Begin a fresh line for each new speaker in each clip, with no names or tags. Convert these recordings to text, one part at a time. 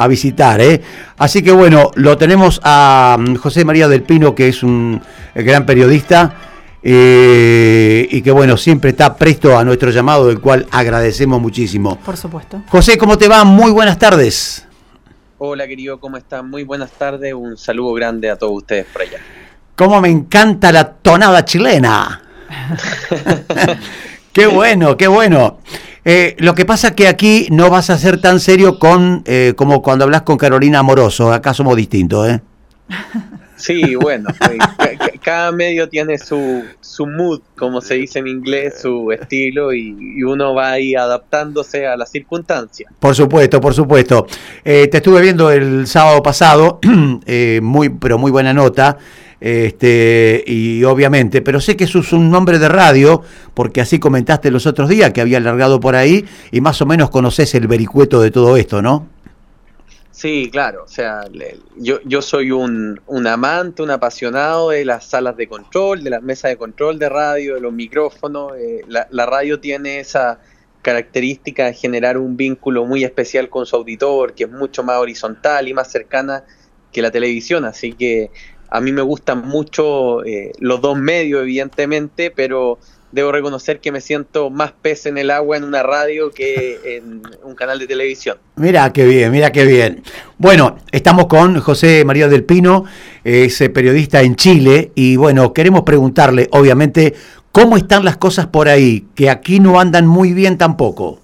a visitar. ¿eh? Así que bueno, lo tenemos a mm, José María del Pino, que es un gran periodista eh, y que bueno, siempre está presto a nuestro llamado, del cual agradecemos muchísimo.
Por supuesto.
José, ¿cómo te va? Muy buenas tardes.
Hola querido, ¿cómo están? Muy buenas tardes, un saludo grande a todos ustedes por allá.
¿Cómo me encanta la tonada chilena? qué bueno, qué bueno. Eh, lo que pasa es que aquí no vas a ser tan serio con eh, como cuando hablas con Carolina Amoroso. Acá somos distintos, ¿eh?
Sí, bueno, cada medio tiene su, su mood, como se dice en inglés, su estilo, y, uno va ahí adaptándose a las circunstancias.
Por supuesto, por supuesto. te estuve viendo el sábado pasado, muy, pero muy buena nota este, y obviamente, pero sé que es un nombre de radio, porque así comentaste los otros días que había alargado por ahí y más o menos conoces el vericueto de todo esto, ¿no?
Sí, claro, o sea, yo, yo soy un, un, amante, un apasionado de las salas de control, de las mesas de control de radio, de los micrófonos. Eh, la radio tiene esa característica de generar un vínculo muy especial con su auditor, que es mucho más horizontal y más cercana que la televisión, así que a mí me gustan mucho eh, los dos medios, evidentemente, pero debo reconocer que me siento más pez en el agua en una radio que en un canal de televisión.
Mira qué bien, mira qué bien. Bueno, estamos con José María del Pino, es eh, periodista en Chile, y bueno, queremos preguntarle, obviamente, cómo están las cosas por ahí, que aquí no andan muy bien tampoco.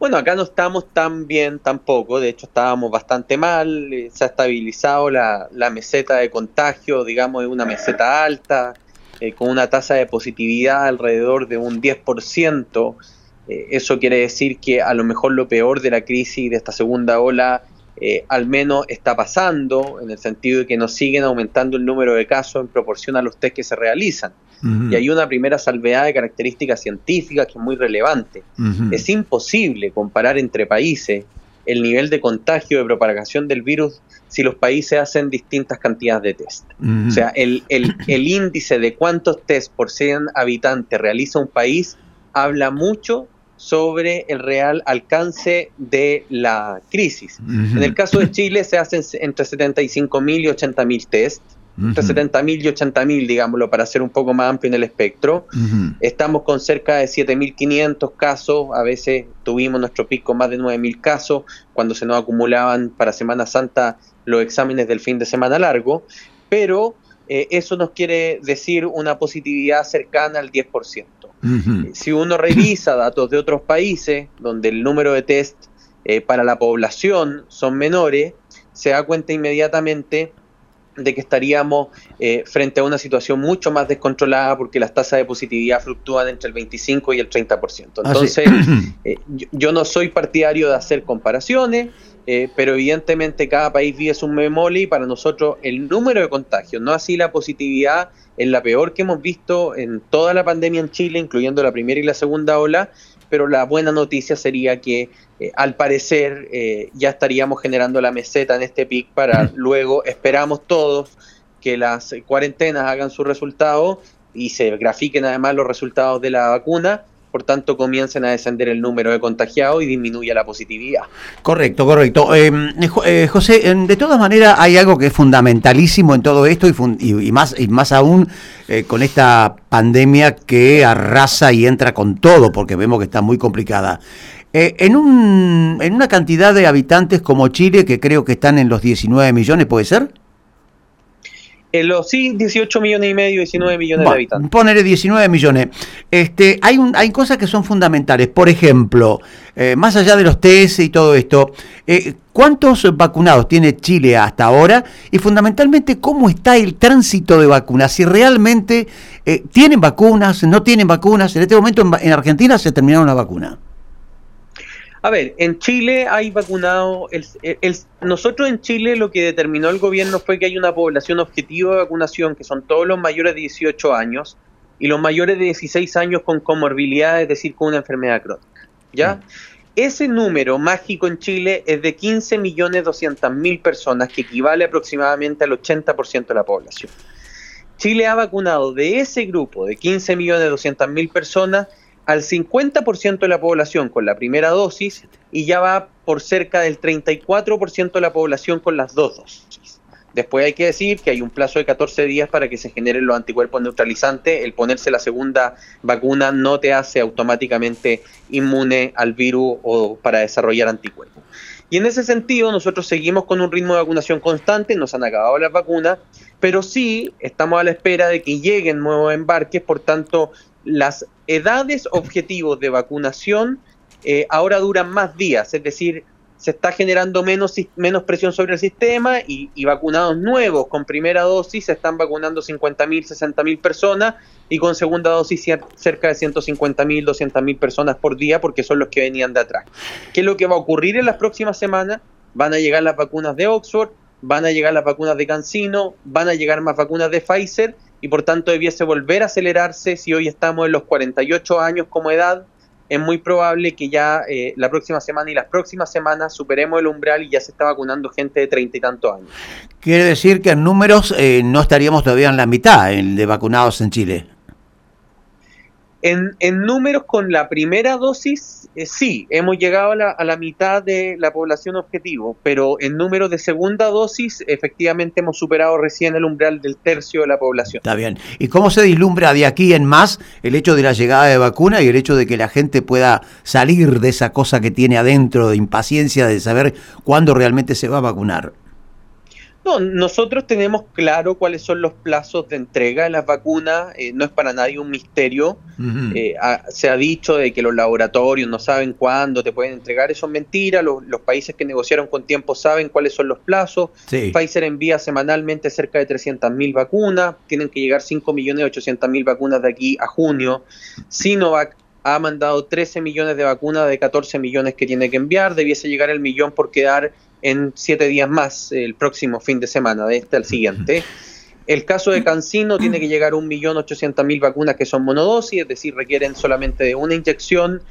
Bueno, acá no estamos tan bien tampoco, de hecho estábamos bastante mal, eh, se ha estabilizado la, meseta de contagio, digamos, es una meseta alta, eh, con una tasa de positividad alrededor de un 10%. Eh, eso quiere decir que a lo mejor lo peor de la crisis de esta segunda ola al menos está pasando, en el sentido de que nos siguen aumentando el número de casos en proporción a los test que se realizan. Y hay una primera salvedad de características científicas que es muy relevante. Es imposible comparar entre países el nivel de contagio, de propagación del virus, si los países hacen distintas cantidades de test. O sea, el, el, índice de cuántos test por 100 habitantes realiza un país habla mucho sobre el real alcance de la crisis. En el caso de Chile se hacen entre 75.000 y 80.000 test entre 70.000 y 80.000, digámoslo, para ser un poco más amplio en el espectro. Estamos con cerca de 7.500 casos, a veces tuvimos nuestro pico más de 9.000 casos, cuando se nos acumulaban para Semana Santa los exámenes del fin de semana largo, pero eh, eso nos quiere decir una positividad cercana al 10%. Si uno revisa datos de otros países, donde el número de test eh, para la población son menores, se da cuenta inmediatamente de que estaríamos eh, frente a una situación mucho más descontrolada porque las tasas de positividad fluctúan entre el 25 y el 30%. Ah, Entonces, eh, yo, no soy partidario de hacer comparaciones, eh, pero evidentemente cada país vive su memoli y para nosotros el número de contagios, no así la positividad, es la peor que hemos visto en toda la pandemia en Chile, incluyendo la primera y la segunda ola, pero la buena noticia sería que eh, al parecer eh, ya estaríamos generando la meseta en este pic para luego, esperamos todos, que las cuarentenas hagan su resultado y se grafiquen además los resultados de la vacuna por tanto comiencen a descender el número de contagiados y disminuya la positividad.
Correcto, correcto. Em, eh, José, em, de todas maneras hay algo que es fundamentalísimo en todo esto y, más, y más aún eh, con esta pandemia que arrasa y entra con todo, porque vemos que está muy complicada. Eh, en, un, en una cantidad de habitantes como Chile, que creo que están en los 19 millones, ¿puede ser?
En los sí, 18 millones y medio, 19 millones de habitantes.
Ponerle 19 millones. Este, hay, un, hay cosas que son fundamentales. Por ejemplo, eh, más allá de los test y todo esto, eh, ¿cuántos vacunados tiene Chile hasta ahora? Y fundamentalmente, ¿cómo está el tránsito de vacunas? Si realmente eh, tienen vacunas, no tienen vacunas. En este momento en, en Argentina se terminaron las vacunas.
A ver, en Chile hay vacunado, el, nosotros en Chile lo que determinó el gobierno fue que hay una población objetivo de vacunación, que son todos los mayores de 18 años y los mayores de 16 años con comorbilidad, es decir, con una enfermedad crónica. ¿Ya? Mm. Ese número mágico en Chile es de 15.200.000 personas, que equivale aproximadamente al 80% de la población. Chile ha vacunado de ese grupo de 15.200.000 personas al 50% de la población con la primera dosis y ya va por cerca del 34% de la población con las dos dosis. Después hay que decir que hay un plazo de 14 días para que se generen los anticuerpos neutralizantes. El ponerse la segunda vacuna no te hace automáticamente inmune al virus o para desarrollar anticuerpos. Y en ese sentido, nosotros seguimos con un ritmo de vacunación constante, nos han acabado las vacunas, pero sí estamos a la espera de que lleguen nuevos embarques, por tanto, las edades objetivos de vacunación eh, ahora duran más días, es decir, se está generando menos, menos presión sobre el sistema y, vacunados nuevos con primera dosis se están vacunando 50.000, 60.000 personas y con segunda dosis cerca de 150.000, 200.000 personas por día porque son los que venían de atrás. ¿Qué es lo que va a ocurrir en las próximas semanas? Van a llegar las vacunas de Oxford, van a llegar las vacunas de CanSino, van a llegar más vacunas de Pfizer y por tanto debiese volver a acelerarse si hoy estamos en los 48 años como edad es muy probable que ya eh, la próxima semana y las próximas semanas superemos el umbral y ya se está vacunando gente de treinta y tantos años.
Quiere decir que en números eh, no estaríamos todavía en la mitad de vacunados en Chile.
En, en números con la primera dosis, eh, sí, hemos llegado a la, a la, mitad de la población objetivo, pero en números de segunda dosis, efectivamente hemos superado recién el umbral del tercio de la población.
Está bien. ¿Y cómo se dislumbra de aquí en más el hecho de la llegada de vacuna y el hecho de que la gente pueda salir de esa cosa que tiene adentro de impaciencia de saber cuándo realmente se va a vacunar?
No, nosotros tenemos claro cuáles son los plazos de entrega de las vacunas, eh, no es para nadie un misterio. Eh, se ha dicho de que los laboratorios no saben cuándo te pueden entregar, eso es mentira. Los, países que negociaron con tiempo saben cuáles son los plazos. Pfizer envía semanalmente cerca de 300.000 vacunas, tienen que llegar 5.800.000 vacunas de aquí a junio. Sinovac ha mandado 13 millones de vacunas de 14 millones que tiene que enviar, debiese llegar el millón por quedar en siete días más, el próximo fin de semana, de este al siguiente. El caso de Cancino tiene que llegar a 1.800.000 vacunas que son monodosis, es decir, requieren solamente de una inyección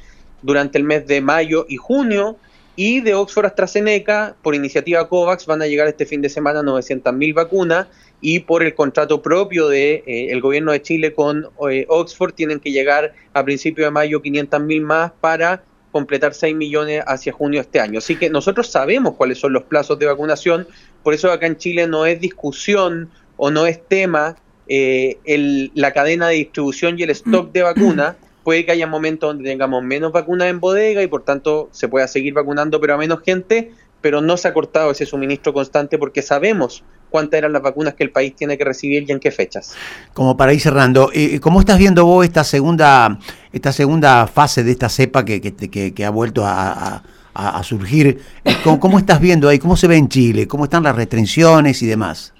durante el mes de mayo y junio. Y de Oxford AstraZeneca, por iniciativa COVAX, van a llegar este fin de semana 900.000 vacunas y por el contrato propio del de, eh, el gobierno de Chile con eh, Oxford tienen que llegar a principios de mayo 500.000 más para completar 6 millones hacia junio de este año. Así que nosotros sabemos cuáles son los plazos de vacunación, por eso acá en Chile no es discusión o no es tema eh, el, la cadena de distribución y el stock de vacunas. Puede que haya momentos donde tengamos menos vacunas en bodega y por tanto se pueda seguir vacunando pero a menos gente, pero no se ha cortado ese suministro constante porque sabemos cuántas eran las vacunas que el país tiene que recibir y en qué fechas.
Como para ir cerrando, eh, ¿cómo estás viendo vos esta segunda, esta segunda fase de esta cepa que, que, ha vuelto a, surgir? Eh, ¿Cómo, estás viendo ahí? ¿Cómo se ve en Chile? ¿Cómo están las restricciones y demás?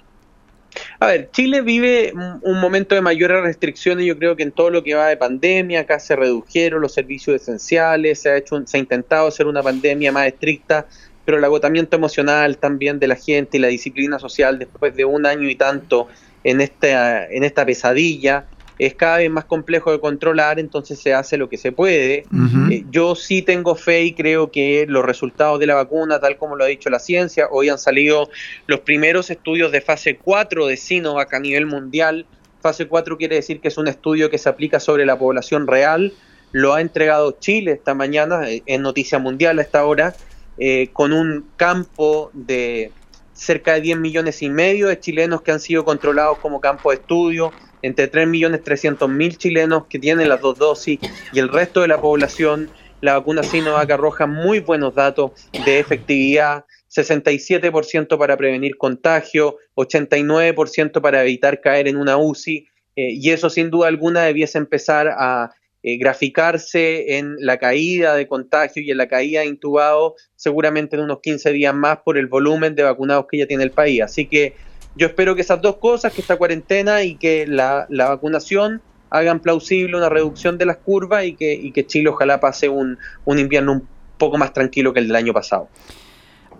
A ver, Chile vive un momento de mayores restricciones, yo creo que en todo lo que va de pandemia, acá se redujeron los servicios esenciales, se ha hecho, se ha intentado hacer una pandemia más estricta, pero el agotamiento emocional también de la gente y la disciplina social después de un año y tanto en esta, en esta pesadilla es cada vez más complejo de controlar, entonces se hace lo que se puede. Eh, yo sí tengo fe y creo que los resultados de la vacuna, tal como lo ha dicho la ciencia, hoy han salido los primeros estudios de fase 4 de Sinovac a nivel mundial. Fase 4 quiere decir que es un estudio que se aplica sobre la población real. Lo ha entregado Chile esta mañana, eh, en noticia mundial a esta hora, eh, con un campo de cerca de 10 millones y medio de chilenos que han sido controlados como campo de estudio, entre 3 millones 300 mil chilenos que tienen las dos dosis y el resto de la población, la vacuna Sinovac arroja muy buenos datos de efectividad, 67% para prevenir contagio, 89% para evitar caer en una UCI, eh, y eso sin duda alguna debiese empezar a eh, graficarse en la caída de contagio y en la caída de intubados seguramente en unos 15 días más por el volumen de vacunados que ya tiene el país. Así que yo espero que esas dos cosas, que esta cuarentena y que la, vacunación hagan plausible una reducción de las curvas y que, y que Chile ojalá pase un, un invierno un poco más tranquilo que el del año pasado.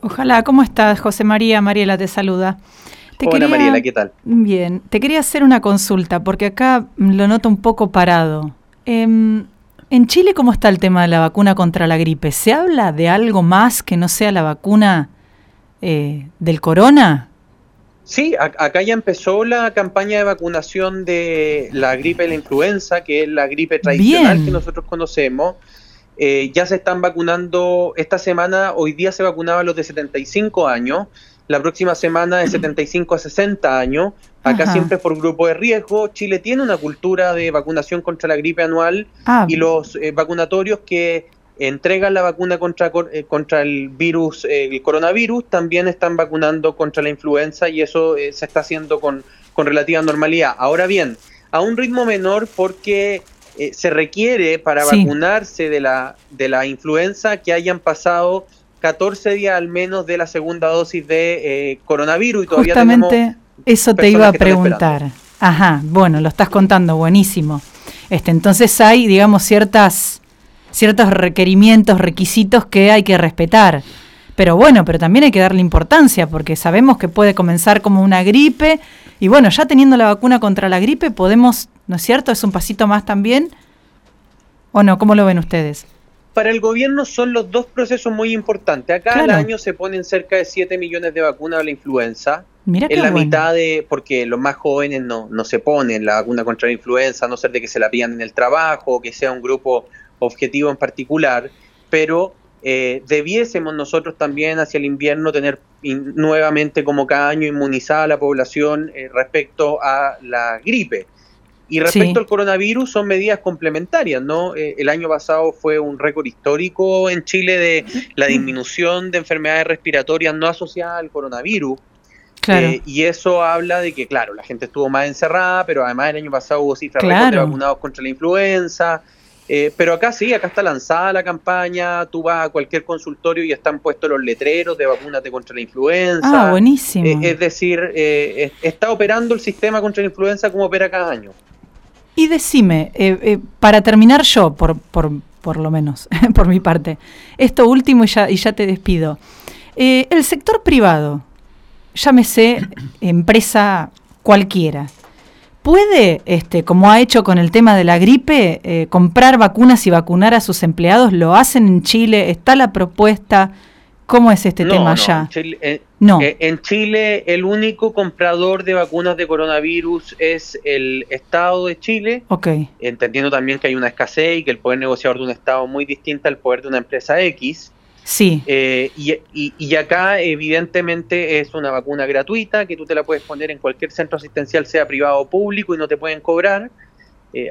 Ojalá, ¿cómo estás, José María? Mariela te saluda.
Hola Mariela, ¿qué tal?
Bien, te quería hacer una consulta porque acá lo noto un poco parado. Em, en Chile, ¿cómo está el tema de la vacuna contra la gripe? ¿Se habla de algo más que no sea la vacuna eh, del corona?
Sí, acá ya empezó la campaña de vacunación de la gripe y la influenza, que es la gripe tradicional que nosotros conocemos. eh, ya se están vacunando, esta semana, hoy día se vacunaba los de 75 años, la próxima semana de 75 a 60 años, acá siempre es por grupo de riesgo, Chile tiene una cultura de vacunación contra la gripe anual ah. y los eh, vacunatorios que entregan la vacuna contra, eh, contra el virus, el coronavirus, también están vacunando contra la influenza y eso se está haciendo con, con relativa normalidad. Ahora bien, a un ritmo menor porque eh, se requiere para vacunarse de la, de la influenza que hayan pasado 14 días al menos de la segunda dosis de eh, coronavirus y todavía
Justamente eso te iba a preguntar. Ajá, bueno, lo estás contando, buenísimo. Este, entonces hay, digamos, ciertas, ciertos requerimientos, requisitos que hay que respetar. Pero bueno, pero también hay que darle importancia porque sabemos que puede comenzar como una gripe y bueno, ya teniendo la vacuna contra la gripe podemos ¿no es cierto? ¿Es un pasito más también? ¿O no? ¿Cómo lo ven ustedes?
Para el gobierno son los dos procesos muy importantes. Acá al año se ponen cerca de 7 millones de vacunas a la influenza. Mira en la mitad de, porque los más jóvenes no, no se ponen la vacuna contra la influenza, a no ser de que se la pidan en el trabajo, o que sea un grupo objetivo en particular, pero eh, debiésemos nosotros también hacia el invierno tener nuevamente como cada año inmunizada la población eh, respecto a la gripe. Y respecto al coronavirus, son medidas complementarias, ¿no? Eh, el año pasado fue un récord histórico en Chile de la disminución de enfermedades respiratorias no asociadas al coronavirus. Eh, y eso habla de que, claro, la gente estuvo más encerrada, pero además el año pasado hubo cifras de vacunados contra la influenza. Eh, pero acá sí, acá está lanzada la campaña, tú vas a cualquier consultorio y están puestos los letreros de vacúnate contra la influenza.
Ah, buenísimo.
es decir, está operando el sistema contra la influenza como opera cada año.
Y decime, eh, eh, para terminar yo, por, por, por lo menos, por mi parte, esto último y ya, y ya te despido. Eh, el sector privado, llámese empresa cualquiera, ¿puede, este, como ha hecho con el tema de la gripe, comprar vacunas y vacunar a sus empleados? ¿Lo hacen en Chile? ¿Está la propuesta? ¿Cómo es este tema allá?
Eh, no. Eh, en Chile el único comprador de vacunas de coronavirus es el Estado de Chile.
Ok.
Entendiendo también que hay una escasez y que el poder negociador de un Estado muy distinto al poder de una empresa X.
Sí.
Eh, y, y, acá evidentemente es una vacuna gratuita que tú te la puedes poner en cualquier centro asistencial, sea privado o público, y no te pueden cobrar.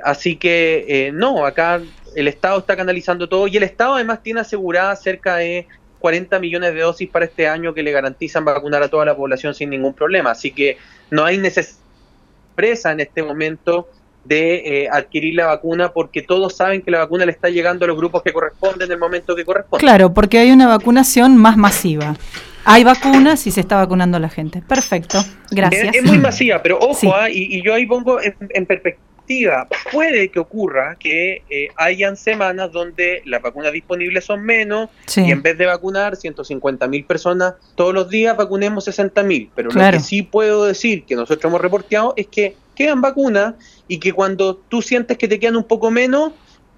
así que no, acá el Estado está canalizando todo y el Estado además tiene asegurada cerca de 40 millones de dosis para este año que le garantizan vacunar a toda la población sin ningún problema. Así que no hay necesidad en este momento de eh, adquirir la vacuna porque todos saben que la vacuna le está llegando a los grupos que corresponden en el momento que corresponde.
Claro, porque hay una vacunación más masiva. Hay vacunas y se está vacunando a la gente. Perfecto, gracias.
Es, muy masiva, pero ojo, ah, y, yo ahí pongo en perspectiva Puede que ocurra que eh, hayan semanas donde las vacunas disponibles son menos y en vez de vacunar 150 mil personas todos los días, vacunemos 60 mil. Pero lo que sí puedo decir que nosotros hemos reporteado es que quedan vacunas y que cuando tú sientes que te quedan un poco menos,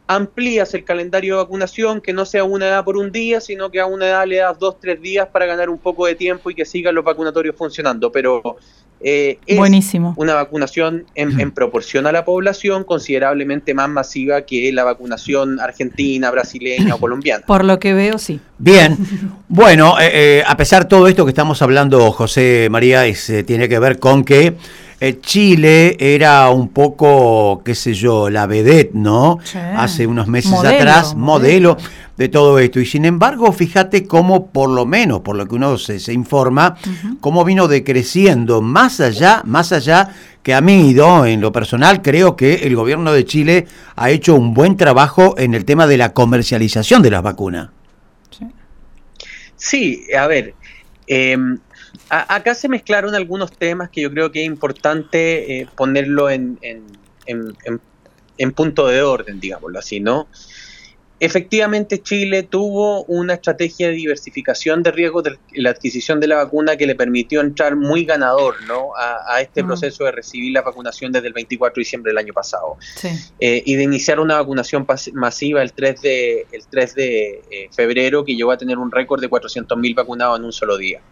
amplías el calendario de vacunación, que no sea una edad por un día, sino que a una edad le das dos, tres días para ganar un poco de tiempo y que sigan los vacunatorios funcionando. Pero eh, es
Buenísimo.
una vacunación en, proporción a la población considerablemente más masiva que la vacunación argentina, brasileña o colombiana.
Por lo que veo, sí.
Bien, bueno, eh, eh, a pesar de todo esto que estamos hablando, José María, tiene que ver con que Chile era un poco, qué sé yo, la vedette, ¿no? Hace unos meses atrás, modelo de todo esto. Y sin embargo, fíjate cómo, por lo menos, por lo que uno se, informa, cómo vino decreciendo más allá, más allá que a mí, en lo personal, creo que el gobierno de Chile ha hecho un buen trabajo en el tema de la comercialización de las vacunas.
Sí, a ver, em, acá se mezclaron algunos temas que yo creo que es importante eh, ponerlo en, en, en, punto de orden, digámoslo así, ¿no? Efectivamente, Chile tuvo una estrategia de diversificación de riesgos de la adquisición de la vacuna que le permitió entrar muy ganador ¿no? a, este mm. proceso de recibir la vacunación desde el 24 de diciembre del año pasado. Eh, y de iniciar una vacunación masiva el 3 de, el 3 de eh, febrero que llegó a tener un récord de 400.000 vacunados en un solo día.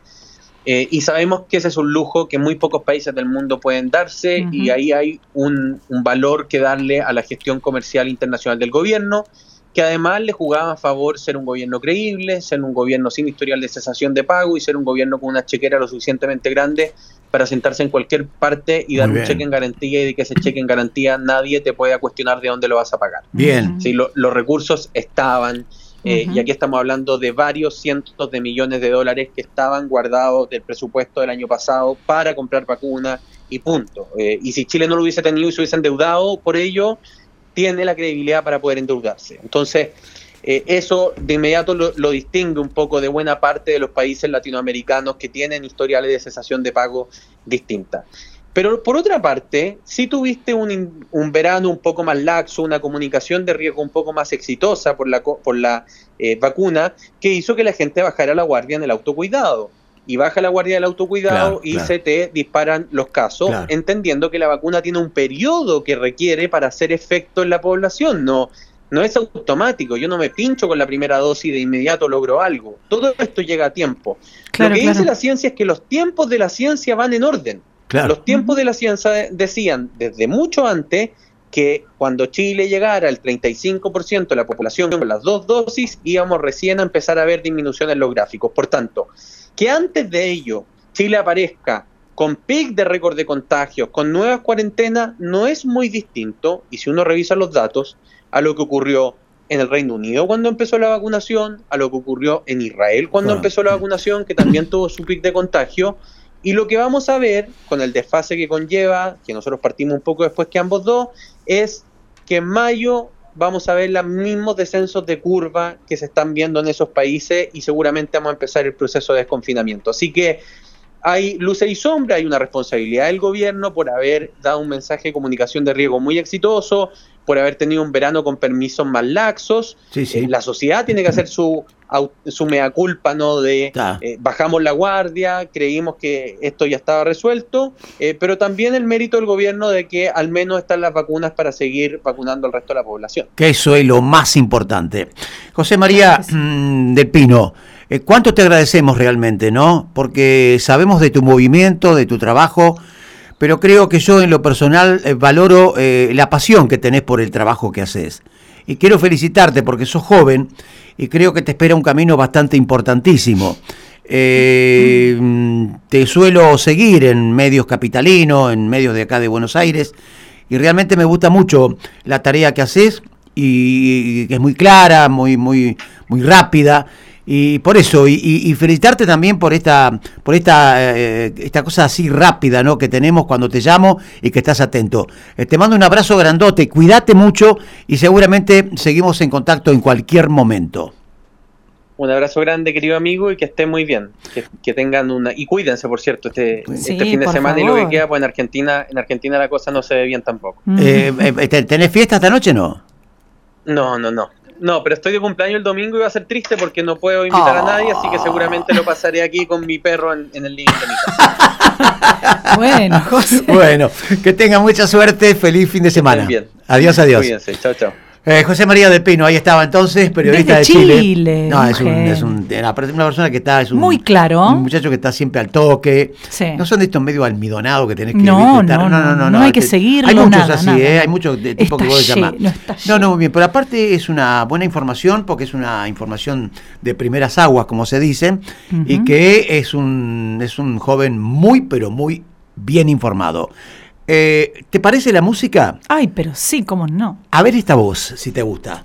Eh, y sabemos que ese es un lujo que muy pocos países del mundo pueden darse y ahí hay un, un valor que darle a la gestión comercial internacional del gobierno que además le jugaba a favor ser un gobierno creíble, ser un gobierno sin historial de cesación de pago y ser un gobierno con una chequera lo suficientemente grande para sentarse en cualquier parte y dar un cheque en garantía y de que ese cheque en garantía nadie te pueda cuestionar de dónde lo vas a pagar.
Bien.
Sí, los recursos estaban. Eh, y aquí estamos hablando de varios cientos de millones de dólares que estaban guardados del presupuesto del año pasado para comprar vacunas y punto. Eh, y si Chile no lo hubiese tenido y se hubiese endeudado por ello, tiene la credibilidad para poder endeudarse. Entonces, eh, eso de inmediato lo, distingue un poco de buena parte de los países latinoamericanos que tienen historiales de cesación de pago distintas. Pero por otra parte, si tuviste un, un, verano un poco más laxo, una comunicación de riesgo un poco más exitosa por la, por la eh, vacuna, que hizo que la gente bajara la guardia en el autocuidado y baja la guardia del autocuidado y se te disparan los casos, entendiendo que la vacuna tiene un periodo que requiere para hacer efecto en la población, no, no es automático, yo no me pincho con la primera dosis y de inmediato logro algo, todo esto llega a tiempo. Lo que dice la ciencia es que los tiempos de la ciencia van en orden. Los tiempos de la ciencia decían desde mucho antes que cuando Chile llegara al 35% de la población con las dos dosis, íbamos recién a empezar a ver disminución en los gráficos. Por tanto, que antes de ello Chile aparezca con pic de récord de contagios, con nuevas cuarentenas, no es muy distinto, y si uno revisa los datos, a lo que ocurrió en el Reino Unido cuando empezó la vacunación, a lo que ocurrió en Israel cuando empezó la vacunación, que también tuvo su pic de contagio, y lo que vamos a ver con el desfase que conlleva, que nosotros partimos un poco después que ambos dos, es que en mayo vamos a ver los mismos descensos de curva que se están viendo en esos países y seguramente vamos a empezar el proceso de desconfinamiento. Así que hay luces y sombra, hay una responsabilidad del gobierno por haber dado un mensaje de comunicación de riesgo muy exitoso, por haber tenido un verano con permisos más laxos. Eh, la sociedad tiene que hacer su, su mea culpa, ¿no? De eh, bajamos la guardia, creímos que esto ya estaba resuelto, eh, pero también el mérito del gobierno de que al menos están las vacunas para seguir vacunando al resto de la población.
Que eso es lo más importante. José María mm, del Pino. ¿Cuánto te agradecemos realmente, no? Porque sabemos de tu movimiento, de tu trabajo, pero creo que yo en lo personal eh, valoro eh, la pasión que tenés por el trabajo que haces. Y quiero felicitarte porque sos joven y creo que te espera un camino bastante importantísimo. Eh, te suelo seguir en medios capitalinos, en medios de acá de Buenos Aires, y realmente me gusta mucho la tarea que haces y, que es muy clara, muy, muy, muy rápida y por eso, y, felicitarte también por esta, por esta, eh, esta cosa así rápida ¿no? que tenemos cuando te llamo y que estás atento. Eh, te mando un abrazo grandote, cuídate mucho y seguramente seguimos en contacto en cualquier momento.
Un abrazo grande, querido amigo, y que esté muy bien. Que, tengan una. Y cuídense, por cierto, este, este fin de semana y lo que queda, pues en Argentina, en Argentina la cosa no se ve bien tampoco.
Eh, ¿Tenés fiesta esta noche no?
No, no, no. No, pero estoy de cumpleaños el domingo y va a ser triste porque no puedo invitar a nadie, así que ah. seguramente lo pasaré aquí con mi perro en, el living de mi
casa. bueno, José. Bueno, que tenga mucha suerte, feliz fin de semana. Bien. Adiós, adiós.
Cuídense, chao, chao.
Eh, José María de Pino, ahí estaba entonces, periodista de Chile. No, es, un, es un, una, persona que está. Es un,
Muy claro.
Un muchacho que está siempre al toque. No son de estos medio almidonados que tenés que.
No, no, no, no, no, hay que seguirlo.
Hay muchos así, ¿eh? Hay muchos de tipo que vos llamar. No, no, no, muy bien. Pero aparte es una buena información porque es una información de primeras aguas, como se dice, y que es un, es un joven muy, pero muy bien informado. Eh, ¿Te parece la música?
Ay, pero sí, cómo no.
A ver esta voz, si te gusta.